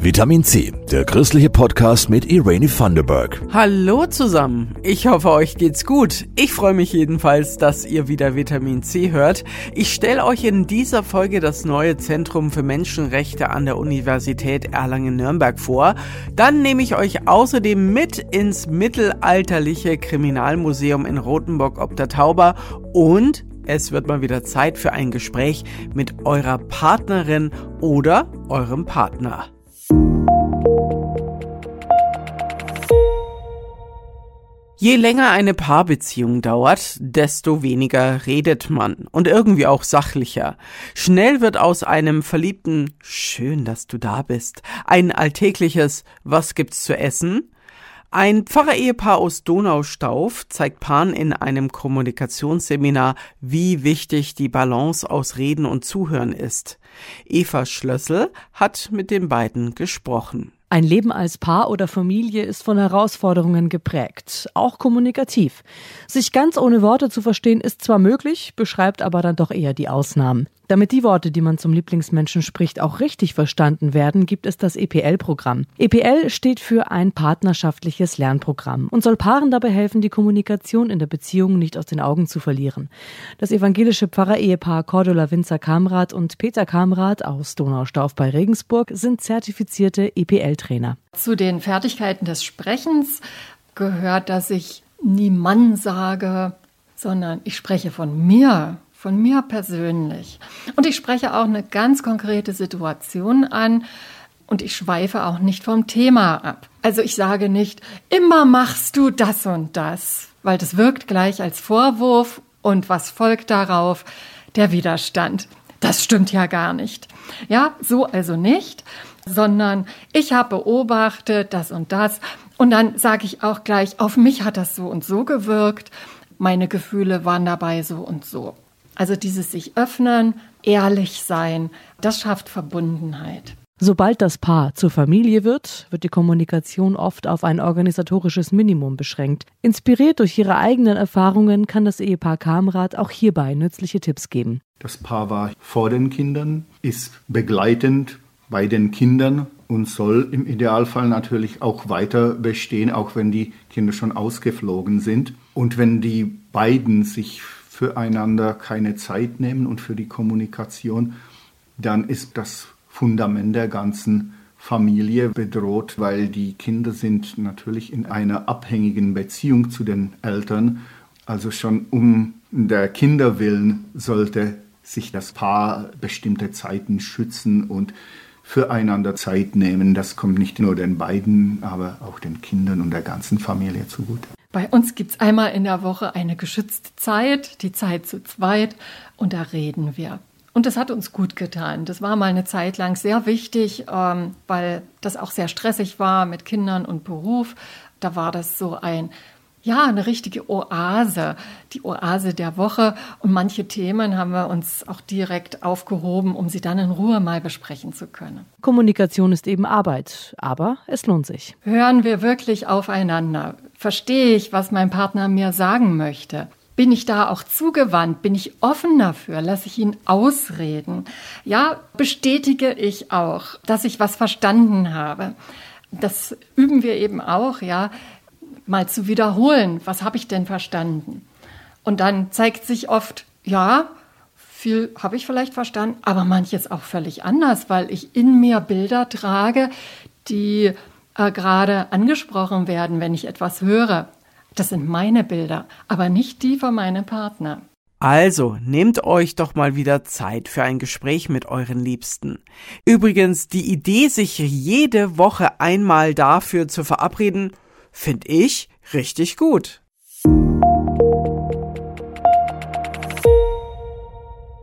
Vitamin C, der christliche Podcast mit Irene Thunderberg. Hallo zusammen. Ich hoffe, euch geht's gut. Ich freue mich jedenfalls, dass ihr wieder Vitamin C hört. Ich stelle euch in dieser Folge das neue Zentrum für Menschenrechte an der Universität Erlangen-Nürnberg vor. Dann nehme ich euch außerdem mit ins mittelalterliche Kriminalmuseum in Rothenburg ob der Tauber und es wird mal wieder Zeit für ein Gespräch mit eurer Partnerin oder eurem Partner. Je länger eine Paarbeziehung dauert, desto weniger redet man und irgendwie auch sachlicher. Schnell wird aus einem verliebten Schön, dass du da bist ein alltägliches Was gibt's zu essen? Ein Pfarrerehepaar aus Donaustauf zeigt Pan in einem Kommunikationsseminar, wie wichtig die Balance aus Reden und Zuhören ist. Eva Schlössel hat mit den beiden gesprochen. Ein Leben als Paar oder Familie ist von Herausforderungen geprägt, auch kommunikativ. Sich ganz ohne Worte zu verstehen ist zwar möglich, beschreibt aber dann doch eher die Ausnahmen. Damit die Worte, die man zum Lieblingsmenschen spricht, auch richtig verstanden werden, gibt es das EPL-Programm. EPL steht für ein partnerschaftliches Lernprogramm und soll Paaren dabei helfen, die Kommunikation in der Beziehung nicht aus den Augen zu verlieren. Das evangelische Pfarrerehepaar Cordula Winzer Kamrat und Peter Kamrat aus Donaustauf bei Regensburg sind zertifizierte EPL-Trainer. Zu den Fertigkeiten des Sprechens gehört, dass ich nie Mann sage, sondern ich spreche von mir von mir persönlich. Und ich spreche auch eine ganz konkrete Situation an und ich schweife auch nicht vom Thema ab. Also ich sage nicht, immer machst du das und das, weil das wirkt gleich als Vorwurf und was folgt darauf? Der Widerstand. Das stimmt ja gar nicht. Ja, so also nicht, sondern ich habe beobachtet das und das und dann sage ich auch gleich, auf mich hat das so und so gewirkt. Meine Gefühle waren dabei so und so. Also dieses sich öffnen, ehrlich sein, das schafft Verbundenheit. Sobald das Paar zur Familie wird, wird die Kommunikation oft auf ein organisatorisches Minimum beschränkt. Inspiriert durch ihre eigenen Erfahrungen kann das Ehepaar Kamrat auch hierbei nützliche Tipps geben. Das Paar war vor den Kindern, ist begleitend bei den Kindern und soll im Idealfall natürlich auch weiter bestehen, auch wenn die Kinder schon ausgeflogen sind. Und wenn die beiden sich füreinander keine Zeit nehmen und für die Kommunikation, dann ist das Fundament der ganzen Familie bedroht, weil die Kinder sind natürlich in einer abhängigen Beziehung zu den Eltern. Also schon um der Kinder willen sollte sich das Paar bestimmte Zeiten schützen und füreinander Zeit nehmen. Das kommt nicht nur den beiden, aber auch den Kindern und der ganzen Familie zugute. Bei uns gibt es einmal in der Woche eine geschützte Zeit, die Zeit zu zweit, und da reden wir. Und das hat uns gut getan. Das war mal eine Zeit lang sehr wichtig, ähm, weil das auch sehr stressig war mit Kindern und Beruf. Da war das so ein ja, eine richtige Oase, die Oase der Woche. Und manche Themen haben wir uns auch direkt aufgehoben, um sie dann in Ruhe mal besprechen zu können. Kommunikation ist eben Arbeit, aber es lohnt sich. Hören wir wirklich aufeinander? Verstehe ich, was mein Partner mir sagen möchte? Bin ich da auch zugewandt? Bin ich offen dafür? Lasse ich ihn ausreden? Ja, bestätige ich auch, dass ich was verstanden habe? Das üben wir eben auch, ja mal zu wiederholen, was habe ich denn verstanden? Und dann zeigt sich oft, ja, viel habe ich vielleicht verstanden, aber manches auch völlig anders, weil ich in mir Bilder trage, die äh, gerade angesprochen werden, wenn ich etwas höre. Das sind meine Bilder, aber nicht die von meinem Partner. Also, nehmt euch doch mal wieder Zeit für ein Gespräch mit euren Liebsten. Übrigens, die Idee, sich jede Woche einmal dafür zu verabreden, Finde ich richtig gut.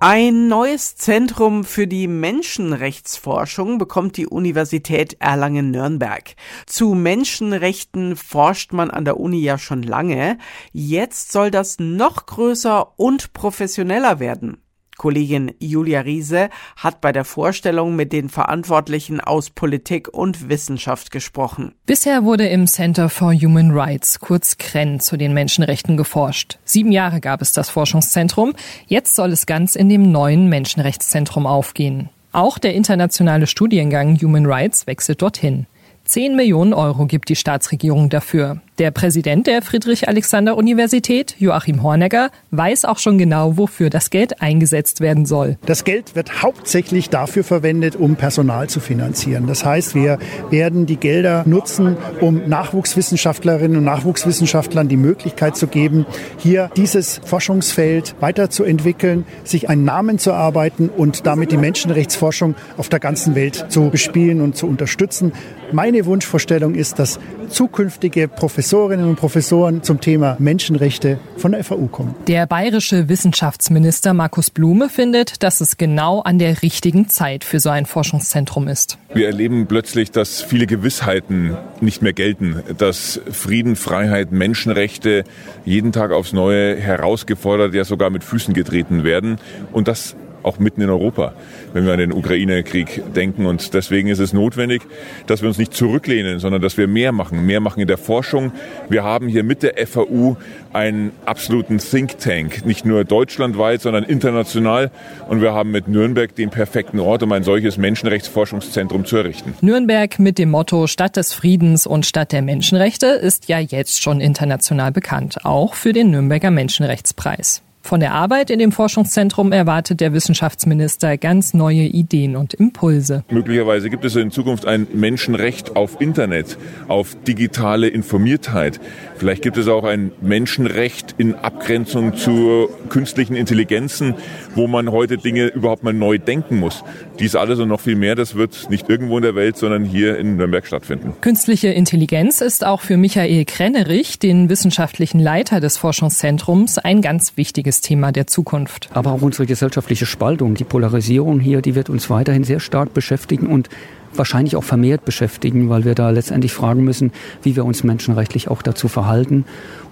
Ein neues Zentrum für die Menschenrechtsforschung bekommt die Universität Erlangen-Nürnberg. Zu Menschenrechten forscht man an der Uni ja schon lange. Jetzt soll das noch größer und professioneller werden. Kollegin Julia Riese hat bei der Vorstellung mit den Verantwortlichen aus Politik und Wissenschaft gesprochen. Bisher wurde im Center for Human Rights, kurz CREN, zu den Menschenrechten geforscht. Sieben Jahre gab es das Forschungszentrum. Jetzt soll es ganz in dem neuen Menschenrechtszentrum aufgehen. Auch der internationale Studiengang Human Rights wechselt dorthin. 10 Millionen Euro gibt die Staatsregierung dafür. Der Präsident der Friedrich-Alexander-Universität, Joachim Hornegger, weiß auch schon genau, wofür das Geld eingesetzt werden soll. Das Geld wird hauptsächlich dafür verwendet, um Personal zu finanzieren. Das heißt, wir werden die Gelder nutzen, um Nachwuchswissenschaftlerinnen und Nachwuchswissenschaftlern die Möglichkeit zu geben, hier dieses Forschungsfeld weiterzuentwickeln, sich einen Namen zu arbeiten und damit die Menschenrechtsforschung auf der ganzen Welt zu bespielen und zu unterstützen. Meine Wunschvorstellung ist, dass zukünftige Professorinnen und Professoren zum Thema Menschenrechte von der FAU kommen. Der bayerische Wissenschaftsminister Markus Blume findet, dass es genau an der richtigen Zeit für so ein Forschungszentrum ist. Wir erleben plötzlich, dass viele Gewissheiten nicht mehr gelten, dass Frieden, Freiheit, Menschenrechte jeden Tag aufs Neue herausgefordert, ja sogar mit Füßen getreten werden und das auch mitten in Europa, wenn wir an den Ukraine-Krieg denken. Und deswegen ist es notwendig, dass wir uns nicht zurücklehnen, sondern dass wir mehr machen, mehr machen in der Forschung. Wir haben hier mit der FAU einen absoluten Think Tank, nicht nur deutschlandweit, sondern international. Und wir haben mit Nürnberg den perfekten Ort, um ein solches Menschenrechtsforschungszentrum zu errichten. Nürnberg mit dem Motto Stadt des Friedens und Stadt der Menschenrechte ist ja jetzt schon international bekannt, auch für den Nürnberger Menschenrechtspreis. Von der Arbeit in dem Forschungszentrum erwartet der Wissenschaftsminister ganz neue Ideen und Impulse. Möglicherweise gibt es in Zukunft ein Menschenrecht auf Internet, auf digitale Informiertheit. Vielleicht gibt es auch ein Menschenrecht in Abgrenzung zu künstlichen Intelligenzen, wo man heute Dinge überhaupt mal neu denken muss. Dies alles und noch viel mehr, das wird nicht irgendwo in der Welt, sondern hier in Nürnberg stattfinden. Künstliche Intelligenz ist auch für Michael Krennerich, den wissenschaftlichen Leiter des Forschungszentrums, ein ganz wichtiges wichtiges Thema der Zukunft. Aber auch unsere gesellschaftliche Spaltung, die Polarisierung hier, die wird uns weiterhin sehr stark beschäftigen und wahrscheinlich auch vermehrt beschäftigen, weil wir da letztendlich fragen müssen, wie wir uns menschenrechtlich auch dazu verhalten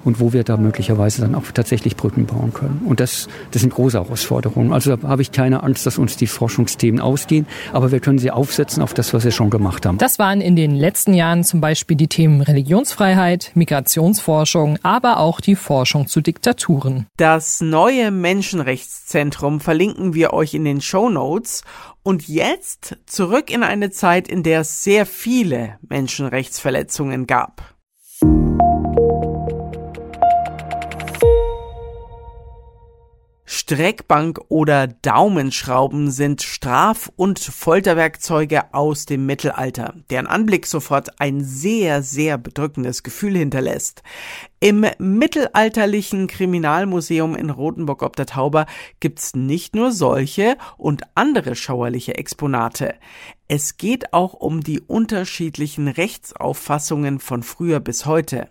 und wo wir da möglicherweise dann auch tatsächlich Brücken bauen können. Und das, das sind große Herausforderungen. Also da habe ich keine Angst, dass uns die Forschungsthemen ausgehen, aber wir können sie aufsetzen auf das, was wir schon gemacht haben. Das waren in den letzten Jahren zum Beispiel die Themen Religionsfreiheit, Migrationsforschung, aber auch die Forschung zu Diktaturen. Das neue Menschenrechtszentrum verlinken wir euch in den Show Notes. Und jetzt zurück in eine Zeit, in der es sehr viele Menschenrechtsverletzungen gab. Streckbank oder Daumenschrauben sind Straf- und Folterwerkzeuge aus dem Mittelalter, deren Anblick sofort ein sehr, sehr bedrückendes Gefühl hinterlässt. Im mittelalterlichen Kriminalmuseum in Rothenburg ob der Tauber gibt's nicht nur solche und andere schauerliche Exponate. Es geht auch um die unterschiedlichen Rechtsauffassungen von früher bis heute.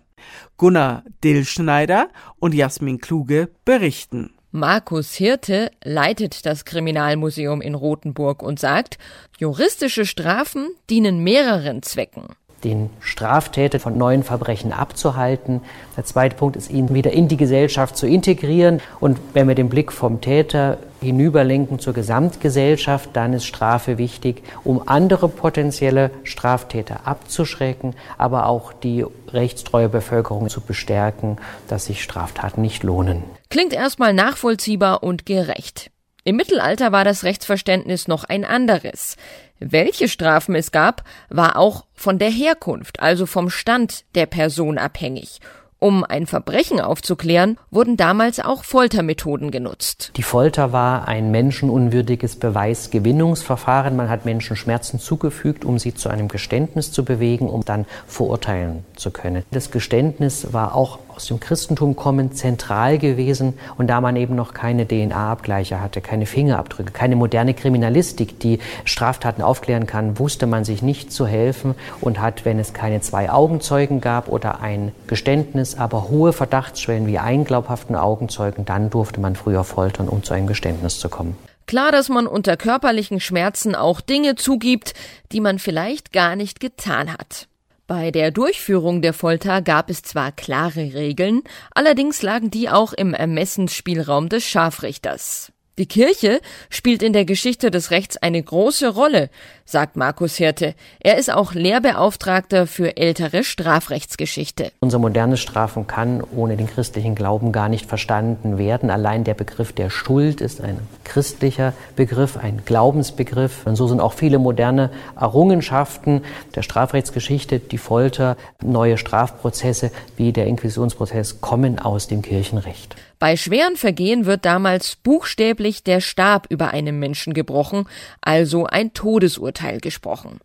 Gunnar Dillschneider und Jasmin Kluge berichten. Markus Hirte leitet das Kriminalmuseum in Rothenburg und sagt, juristische Strafen dienen mehreren Zwecken den Straftäter von neuen Verbrechen abzuhalten. Der zweite Punkt ist, ihn wieder in die Gesellschaft zu integrieren. Und wenn wir den Blick vom Täter hinüberlenken zur Gesamtgesellschaft, dann ist Strafe wichtig, um andere potenzielle Straftäter abzuschrecken, aber auch die rechtstreue Bevölkerung zu bestärken, dass sich Straftaten nicht lohnen. Klingt erstmal nachvollziehbar und gerecht. Im Mittelalter war das Rechtsverständnis noch ein anderes. Welche Strafen es gab, war auch von der Herkunft, also vom Stand der Person abhängig. Um ein Verbrechen aufzuklären, wurden damals auch Foltermethoden genutzt. Die Folter war ein menschenunwürdiges Beweisgewinnungsverfahren. Man hat Menschen Schmerzen zugefügt, um sie zu einem Geständnis zu bewegen, um dann verurteilen zu können. Das Geständnis war auch aus dem Christentum kommend zentral gewesen und da man eben noch keine DNA-Abgleiche hatte, keine Fingerabdrücke, keine moderne Kriminalistik, die Straftaten aufklären kann, wusste man sich nicht zu helfen und hat, wenn es keine zwei Augenzeugen gab oder ein Geständnis, aber hohe Verdachtsschwellen wie einen glaubhaften Augenzeugen, dann durfte man früher foltern, um zu einem Geständnis zu kommen. Klar, dass man unter körperlichen Schmerzen auch Dinge zugibt, die man vielleicht gar nicht getan hat. Bei der Durchführung der Folter gab es zwar klare Regeln, allerdings lagen die auch im Ermessensspielraum des Scharfrichters. Die Kirche spielt in der Geschichte des Rechts eine große Rolle. Sagt Markus Hirte. Er ist auch Lehrbeauftragter für ältere Strafrechtsgeschichte. Unser modernes Strafen kann ohne den christlichen Glauben gar nicht verstanden werden. Allein der Begriff der Schuld ist ein christlicher Begriff, ein Glaubensbegriff. Und so sind auch viele moderne Errungenschaften der Strafrechtsgeschichte, die Folter, neue Strafprozesse wie der Inquisitionsprozess kommen aus dem Kirchenrecht. Bei schweren Vergehen wird damals buchstäblich der Stab über einem Menschen gebrochen, also ein Todesurteil gesprochen.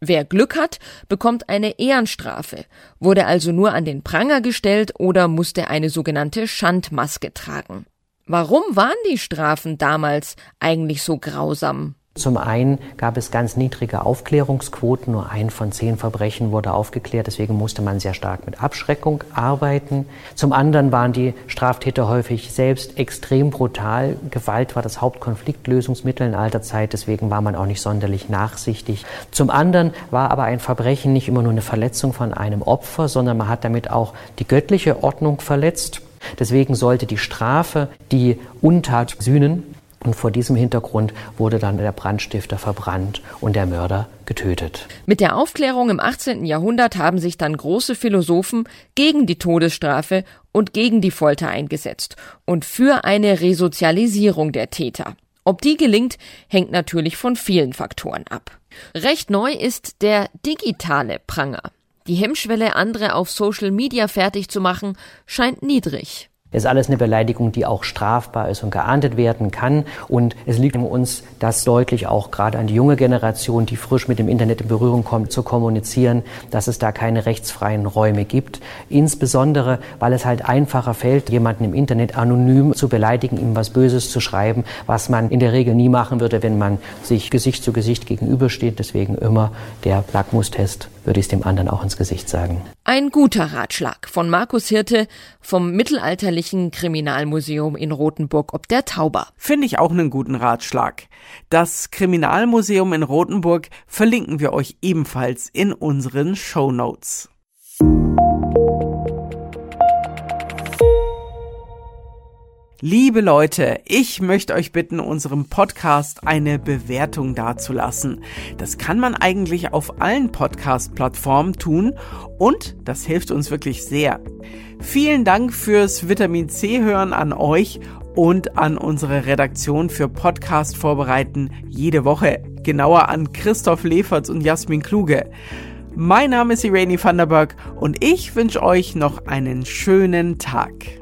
Wer Glück hat, bekommt eine Ehrenstrafe, wurde also nur an den Pranger gestellt oder musste eine sogenannte Schandmaske tragen. Warum waren die Strafen damals eigentlich so grausam? Zum einen gab es ganz niedrige Aufklärungsquoten, nur ein von zehn Verbrechen wurde aufgeklärt, deswegen musste man sehr stark mit Abschreckung arbeiten. Zum anderen waren die Straftäter häufig selbst extrem brutal. Gewalt war das Hauptkonfliktlösungsmittel in alter Zeit, deswegen war man auch nicht sonderlich nachsichtig. Zum anderen war aber ein Verbrechen nicht immer nur eine Verletzung von einem Opfer, sondern man hat damit auch die göttliche Ordnung verletzt. Deswegen sollte die Strafe die Untat sühnen und vor diesem Hintergrund wurde dann der Brandstifter verbrannt und der Mörder getötet. Mit der Aufklärung im 18. Jahrhundert haben sich dann große Philosophen gegen die Todesstrafe und gegen die Folter eingesetzt und für eine Resozialisierung der Täter. Ob die gelingt, hängt natürlich von vielen Faktoren ab. Recht neu ist der digitale Pranger. Die Hemmschwelle, andere auf Social Media fertig zu machen, scheint niedrig. Ist alles eine Beleidigung, die auch strafbar ist und geahndet werden kann. Und es liegt an uns, das deutlich auch gerade an die junge Generation, die frisch mit dem Internet in Berührung kommt, zu kommunizieren, dass es da keine rechtsfreien Räume gibt. Insbesondere, weil es halt einfacher fällt, jemanden im Internet anonym zu beleidigen, ihm was Böses zu schreiben, was man in der Regel nie machen würde, wenn man sich Gesicht zu Gesicht gegenübersteht. Deswegen immer der Lackmustest würde ich es dem anderen auch ins Gesicht sagen. Ein guter Ratschlag von Markus Hirte vom Mittelalterlichen Kriminalmuseum in Rothenburg ob der Tauber. Finde ich auch einen guten Ratschlag. Das Kriminalmuseum in Rothenburg verlinken wir euch ebenfalls in unseren Show Notes. Liebe Leute, ich möchte euch bitten, unserem Podcast eine Bewertung dazulassen. Das kann man eigentlich auf allen Podcast-Plattformen tun und das hilft uns wirklich sehr. Vielen Dank fürs Vitamin C hören an euch und an unsere Redaktion für Podcast vorbereiten jede Woche. Genauer an Christoph Leferts und Jasmin Kluge. Mein Name ist Irene Vanderberg und ich wünsche euch noch einen schönen Tag.